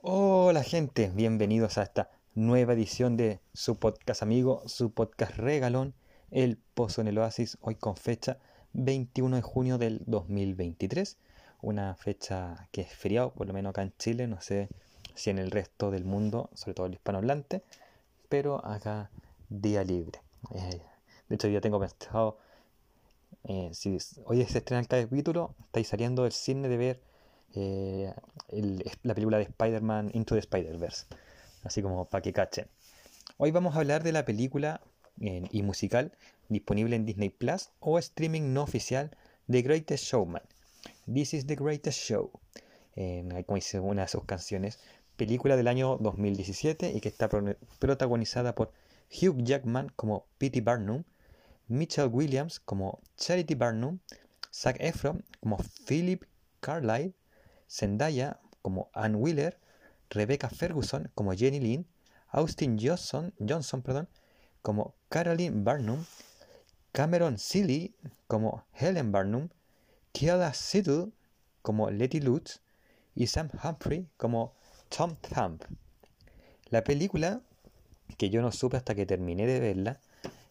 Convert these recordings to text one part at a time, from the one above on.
Hola gente, bienvenidos a esta nueva edición de su podcast amigo, su podcast regalón, El Pozo en el Oasis, hoy con fecha 21 de junio del 2023, una fecha que es feriado, por lo menos acá en Chile, no sé si en el resto del mundo, sobre todo el hispanohablante, pero acá día libre. Eh, de hecho, ya tengo pensado, eh, si hoy se estrena el capítulo, estáis saliendo del cine de ver eh, la película de Spider-Man Into the Spider-Verse. Así como para que cachen. Hoy vamos a hablar de la película y musical disponible en Disney Plus o streaming no oficial The Greatest Showman. This is the Greatest Show. como dice una de sus canciones. Película del año 2017 y que está protagonizada por Hugh Jackman como P.T. Barnum, Mitchell Williams como Charity Barnum, Zac Efron como Philip Carlyle, Zendaya como Ann Wheeler, Rebecca Ferguson como Jenny Lynn, Austin Johnson, Johnson perdón, como Caroline Barnum, Cameron Seeley como Helen Barnum, Kiara Siddle como Letty Lutz y Sam Humphrey como Tom Thumb. La película, que yo no supe hasta que terminé de verla,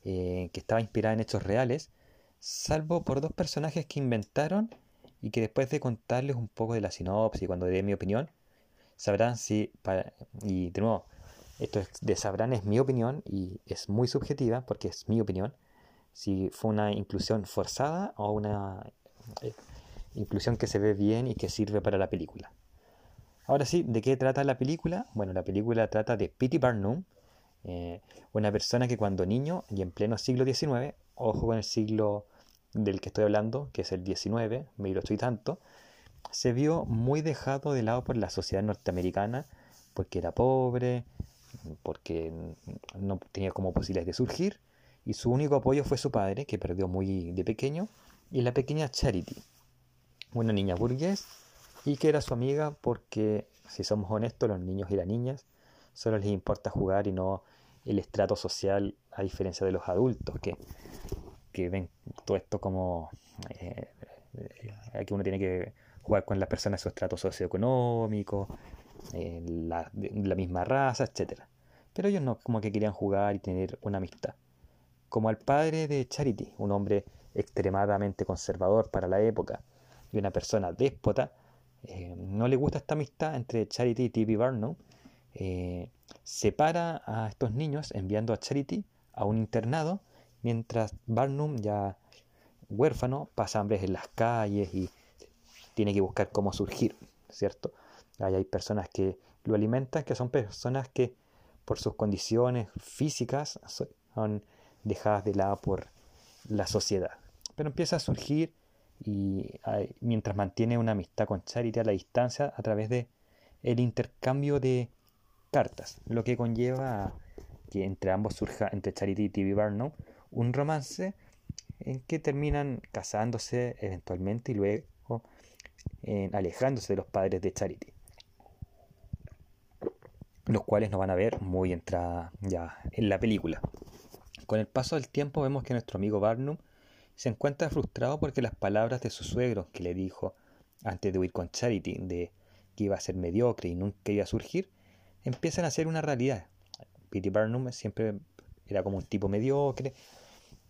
eh, que estaba inspirada en hechos reales, salvo por dos personajes que inventaron y que después de contarles un poco de la sinopsis, cuando dé mi opinión, sabrán si, y de nuevo, esto de sabrán es mi opinión y es muy subjetiva porque es mi opinión, si fue una inclusión forzada o una eh, inclusión que se ve bien y que sirve para la película. Ahora sí, ¿de qué trata la película? Bueno, la película trata de P.T. Barnum, eh, una persona que cuando niño y en pleno siglo XIX, ojo con el siglo del que estoy hablando, que es el 19, 18 y tanto, se vio muy dejado de lado por la sociedad norteamericana porque era pobre, porque no tenía como posibilidades de surgir, y su único apoyo fue su padre, que perdió muy de pequeño, y la pequeña Charity, una niña burgués, y que era su amiga porque, si somos honestos, los niños y las niñas solo les importa jugar y no el estrato social, a diferencia de los adultos, que que ven todo esto como eh, eh, que uno tiene que jugar con las personas de su estrato socioeconómico, eh, la, la, misma raza, etc. Pero ellos no, como que querían jugar y tener una amistad. Como al padre de Charity, un hombre extremadamente conservador para la época y una persona déspota, no le gusta esta amistad entre Charity y T.B. Barnum. separa a estos niños enviando a Charity a un internado mientras Barnum, ya huérfano, pasa hambre en las calles y tiene que buscar cómo surgir, ¿cierto? Ahí hay personas que lo alimentan, que son personas que por sus condiciones físicas son dejadas de lado por la sociedad. Pero empieza a surgir y mientras mantiene una amistad con Charity a la distancia a través de el intercambio de cartas, lo que conlleva que entre ambos surja, entre Charity y T.V. Barnum, un romance en que terminan casándose eventualmente y luego alejándose de los padres de Charity, los cuales nos van a ver muy entrada ya en la película. Con el paso del tiempo vemos que nuestro amigo Barnum se encuentra frustrado porque las palabras de su suegro que le dijo antes de huir con Charity de que iba a ser mediocre y nunca iba a surgir, empiezan a ser una realidad. P.T. Barnum siempre era como un tipo mediocre,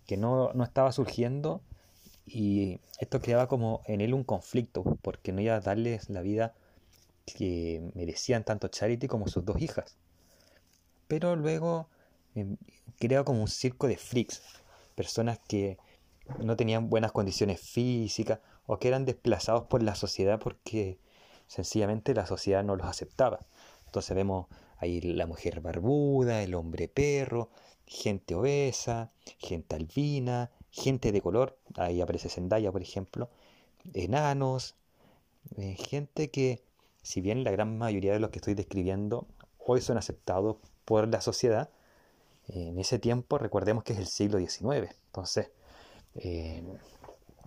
que no, estaba surgiendo y esto creaba como en él un conflicto, porque no iba a darles la vida que merecían tanto Charity como sus dos hijas. Pero luego eh, creaba como un circo de freaks, personas que no tenían buenas condiciones físicas o que eran desplazados por la sociedad porque sencillamente la sociedad no los aceptaba. Entonces vemos ahí la mujer barbuda, el hombre perro, gente obesa, gente albina, gente de color, ahí aparece Zendaya por ejemplo, enanos, eh, gente que, si bien la gran mayoría de los que estoy describiendo hoy son aceptados por la sociedad, en ese tiempo recordemos que es el siglo XIX, entonces eh,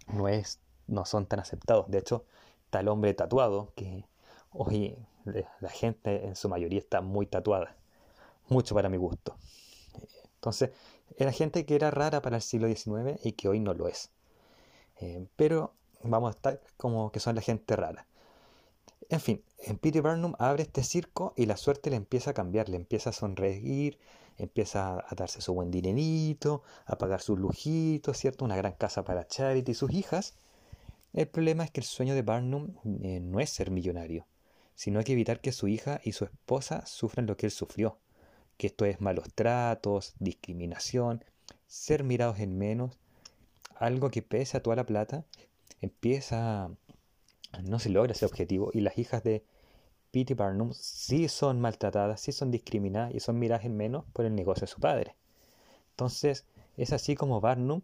no, es, no son tan aceptados. De hecho, tal hombre tatuado que hoy la gente en su mayoría está muy tatuada, mucho para mi gusto. Entonces, era gente que era rara para el siglo XIX y que hoy no lo es. Eh, pero vamos a estar como que son la gente rara. En fin, Peter Barnum abre este circo y la suerte le empieza a cambiar, le empieza a sonreír, empieza a darse su buen dinerito, a pagar sus lujitos, ¿cierto? Una gran casa para Charity y sus hijas. El problema es que el sueño de Barnum eh, no es ser millonario, sino que evitar que su hija y su esposa sufran lo que él sufrió, que esto es malos tratos, discriminación, ser mirados en menos, algo que pese a toda la plata, empieza, no se logra ese objetivo y las hijas de P.T. Barnum sí son maltratadas, sí son discriminadas y son miradas en menos por el negocio de su padre. Entonces, es así como Barnum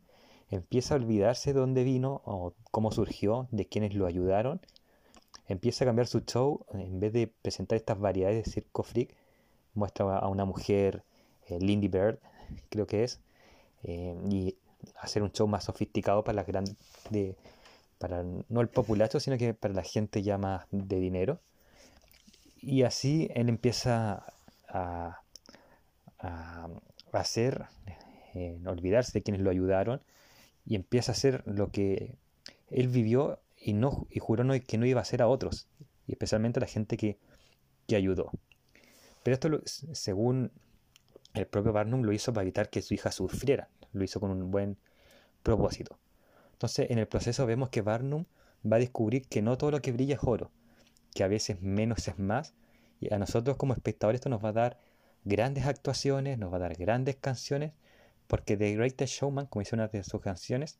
empieza a olvidarse de dónde vino o cómo surgió, de quienes lo ayudaron. Empieza a cambiar su show, en vez de presentar estas variedades de circo freak, muestra a una mujer, eh, Lindy Bird, creo que es, eh, y hacer un show más sofisticado para las grandes, para no el populacho, sino que para la gente ya más de dinero. Y así él empieza a, a, hacer, eh, olvidarse de quienes lo ayudaron y empieza a hacer lo que él vivió y, no, y juró no, que no iba a hacer a otros, y especialmente a la gente que, que ayudó. Pero esto, según el propio Barnum, lo hizo para evitar que su hija sufriera, lo hizo con un buen propósito. Entonces, en el proceso vemos que Barnum va a descubrir que no todo lo que brilla es oro, que a veces menos es más, y a nosotros como espectadores esto nos va a dar grandes actuaciones, nos va a dar grandes canciones, porque The Greatest Showman, como dice una de sus canciones,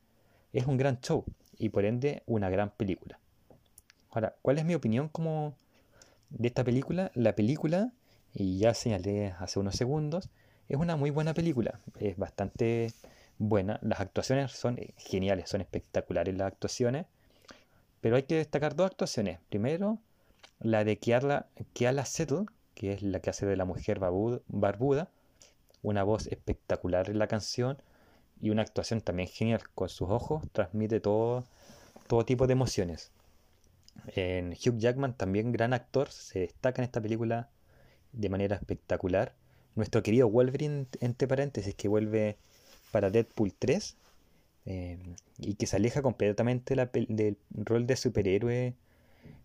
es un gran show y por ende una gran película. Ahora, ¿cuál es mi opinión como de esta película? La película, y ya señalé hace unos segundos, es una muy buena película, es bastante buena, las actuaciones son geniales, son espectaculares las actuaciones, pero hay que destacar dos actuaciones. Primero, la de Kiala, Kiala Settle, que es la que hace de la mujer barbuda, una voz espectacular en la canción y una actuación también genial. Con sus ojos transmite todo, todo tipo de emociones. En Hugh Jackman, también gran actor, se destaca en esta película de manera espectacular. Nuestro querido Wolverine, entre paréntesis, que vuelve para Deadpool 3 eh, y que se aleja completamente del rol de superhéroe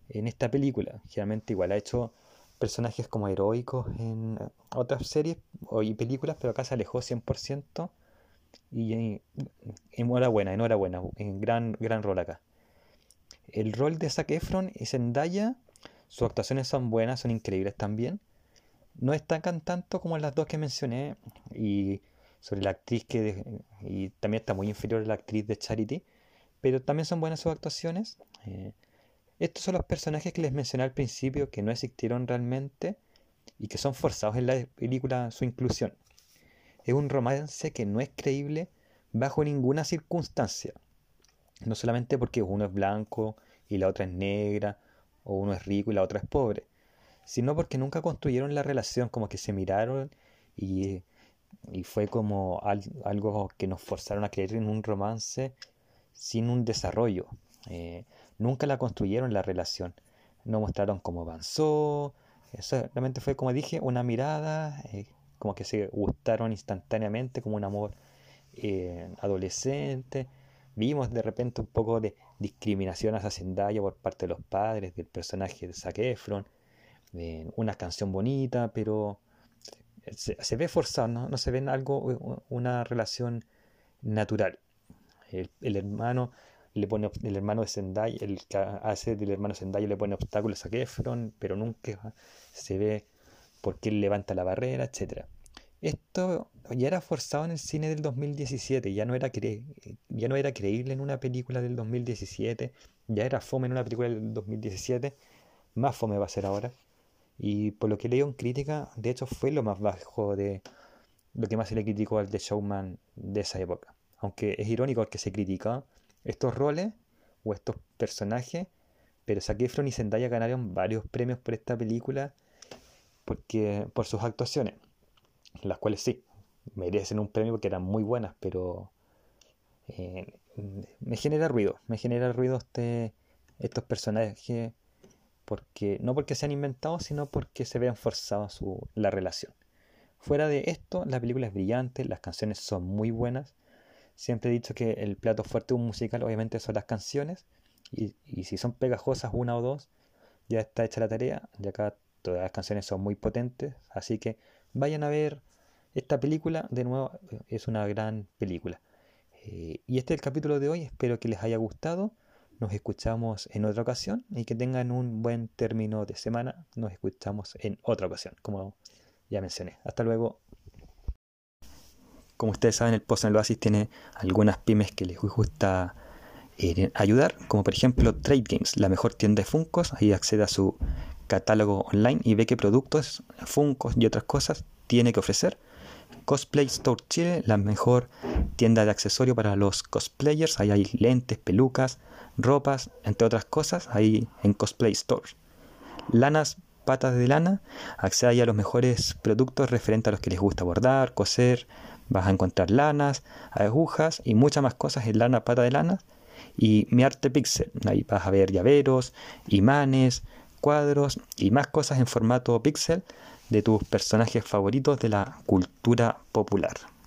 en esta película. Generalmente igual ha hecho personajes como heroicos en otras series y películas, pero acá se alejó 100% y enhorabuena, enhorabuena, en gran, gran rol acá. El rol de Zac Efron y Zendaya, sus actuaciones son buenas, son increíbles también. No destacan tanto como las dos que mencioné y sobre la actriz que y también está muy inferior a la actriz de Charity, pero también son buenas sus actuaciones. Eh, estos son los personajes que les mencioné al principio que no existieron realmente y que son forzados en la película su inclusión. Es un romance que no es creíble bajo ninguna circunstancia. No solamente porque uno es blanco y la otra es negra, o uno es rico y la otra es pobre, sino porque nunca construyeron la relación, como que se miraron y, fue como algo que nos forzaron a creer en un romance sin un desarrollo. Eh, nunca la construyeron la relación. No mostraron cómo avanzó. Eso realmente fue, como dije, una mirada, eh, como que se gustaron instantáneamente, como un amor eh, adolescente. Vimos de repente un poco de discriminación hacia Zendaya por parte de los padres, del personaje de Zac Efron. Una canción bonita, pero se, ve forzado, ¿no? se ve en algo, una relación natural. el hermano le pone el hermano de Zendaya, el que hace del hermano Zendaya le pone obstáculos a Kefron, pero nunca se ve por qué él levanta la barrera, etcétera. Esto ya era forzado en el cine del 2017, ya no, era ya no era creíble en una película del 2017, ya era fome en una película del 2017, más fome va a ser ahora. Y por lo que leí en crítica, de hecho fue lo más bajo de lo que más se le criticó al The Showman de esa época. Aunque es irónico que se critica, estos roles o estos personajes, pero Zac Efron y Zendaya ganaron varios premios por esta película porque por sus actuaciones, las cuales sí, merecen un premio porque eran muy buenas, pero eh, me genera ruido, me genera ruido este, estos personajes porque no porque sean inventados, sino porque se vean forzados su, la relación. Fuera de esto, la película es brillante, las canciones son muy buenas, Siempre he dicho que el plato fuerte de un musical obviamente son las canciones y, si son pegajosas una o dos, ya está hecha la tarea, y acá todas las canciones son muy potentes, así que vayan a ver esta película, de nuevo, es una gran película. Eh, y este es el capítulo de hoy, espero que les haya gustado. Nos escuchamos en otra ocasión y que tengan un buen término de semana. Nos escuchamos en otra ocasión, como ya mencioné. Hasta luego. Como ustedes saben, el Post en el Oasis tiene algunas pymes que les gusta eh, ayudar, como por ejemplo Trade Games, la mejor tienda de Funcos. Ahí accede a su catálogo online y ve qué productos, Funcos y otras cosas tiene que ofrecer. Cosplay Store Chile, la mejor tienda de accesorios para los cosplayers. Ahí hay lentes, pelucas, ropas, entre otras cosas, ahí en Cosplay Store. Lanas, patas de lana, accede ahí a los mejores productos referentes a los que les gusta bordar, coser. Vas a encontrar lanas, agujas y muchas más cosas en lana, pata de lana. Y mi arte pixel, ahí vas a ver llaveros, imanes, cuadros y más cosas en formato pixel de tus personajes favoritos de la cultura popular.